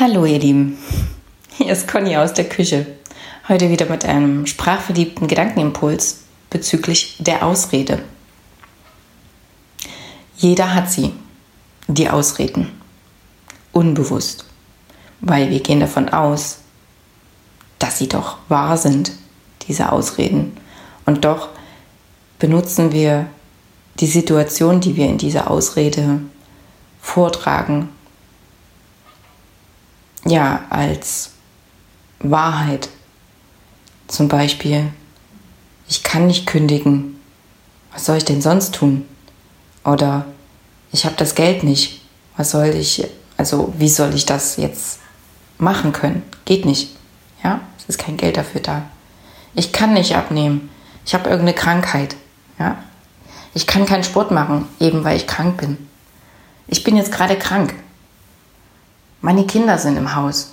Hallo ihr Lieben, hier ist Conny aus der Küche. Heute wieder mit einem sprachverliebten Gedankenimpuls bezüglich der Ausrede. Jeder hat sie, die Ausreden, unbewusst, weil wir gehen davon aus, dass sie doch wahr sind, diese Ausreden. Und doch benutzen wir die Situation, die wir in dieser Ausrede vortragen, ja, als Wahrheit. Zum Beispiel, ich kann nicht kündigen. Was soll ich denn sonst tun? Oder ich habe das Geld nicht. Was soll ich, also wie soll ich das jetzt machen können? Geht nicht. Ja, es ist kein Geld dafür da. Ich kann nicht abnehmen. Ich habe irgendeine Krankheit. Ja, ich kann keinen Sport machen, eben weil ich krank bin. Ich bin jetzt gerade krank. Meine Kinder sind im Haus.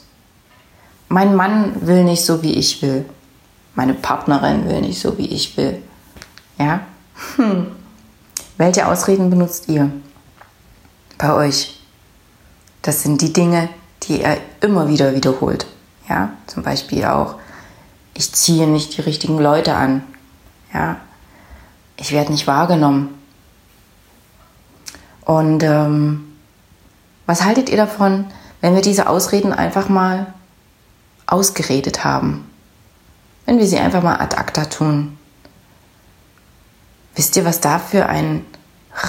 Mein Mann will nicht so, wie ich will. Meine Partnerin will nicht so, wie ich will. Ja? Hm. Welche Ausreden benutzt ihr bei euch? Das sind die Dinge, die er immer wieder wiederholt. Ja? Zum Beispiel auch, ich ziehe nicht die richtigen Leute an. Ja? Ich werde nicht wahrgenommen. Und ähm, was haltet ihr davon, wenn wir diese Ausreden einfach mal ausgeredet haben. Wenn wir sie einfach mal ad acta tun. Wisst ihr, was da für ein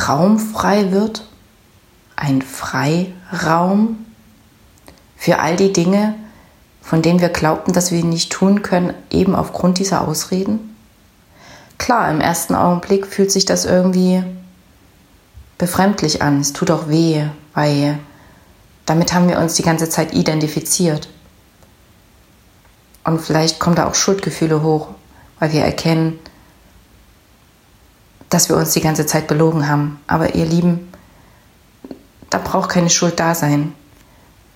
Raum frei wird? Ein Freiraum für all die Dinge, von denen wir glaubten, dass wir nicht tun können, eben aufgrund dieser Ausreden? Klar, im ersten Augenblick fühlt sich das irgendwie befremdlich an. Es tut auch weh, weil damit haben wir uns die ganze Zeit identifiziert. Und vielleicht kommen da auch Schuldgefühle hoch, weil wir erkennen, dass wir uns die ganze Zeit belogen haben. Aber ihr Lieben, da braucht keine Schuld da sein,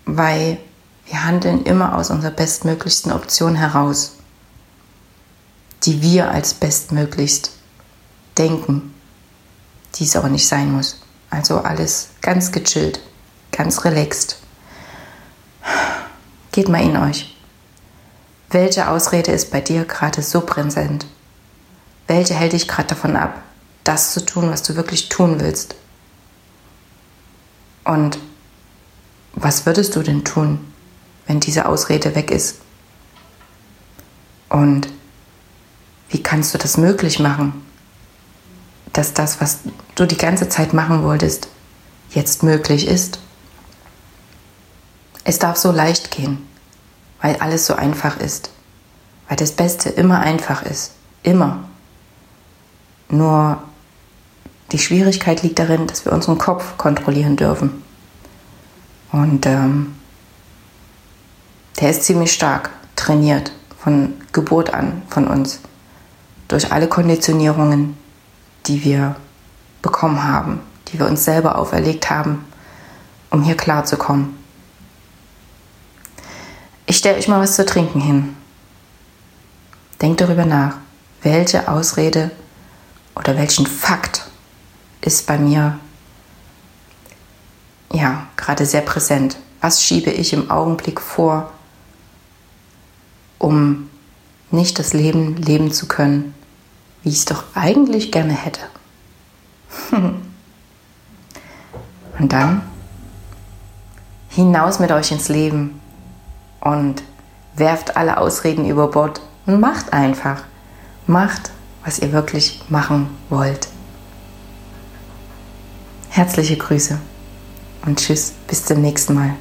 weil wir handeln immer aus unserer bestmöglichsten Option heraus, die wir als bestmöglichst denken, die es aber nicht sein muss. Also alles ganz gechillt ganz relaxed. Geht mal in euch. Welche Ausrede ist bei dir gerade so präsent? Welche hält dich gerade davon ab, das zu tun, was du wirklich tun willst? Und was würdest du denn tun, wenn diese Ausrede weg ist? Und wie kannst du das möglich machen, dass das, was du die ganze Zeit machen wolltest, jetzt möglich ist? Es darf so leicht gehen, weil alles so einfach ist. Weil das Beste immer einfach ist. Immer. Nur die Schwierigkeit liegt darin, dass wir unseren Kopf kontrollieren dürfen. Und ähm, der ist ziemlich stark trainiert von Geburt an von uns. Durch alle Konditionierungen, die wir bekommen haben, die wir uns selber auferlegt haben, um hier klarzukommen. Ich stelle euch mal was zu trinken hin. Denkt darüber nach, welche Ausrede oder welchen Fakt ist bei mir ja gerade sehr präsent. Was schiebe ich im Augenblick vor, um nicht das Leben leben zu können, wie ich es doch eigentlich gerne hätte? Und dann hinaus mit euch ins Leben und werft alle Ausreden über Bord und macht einfach. Macht, was ihr wirklich machen wollt. Herzliche Grüße und tschüss, bis zum nächsten Mal.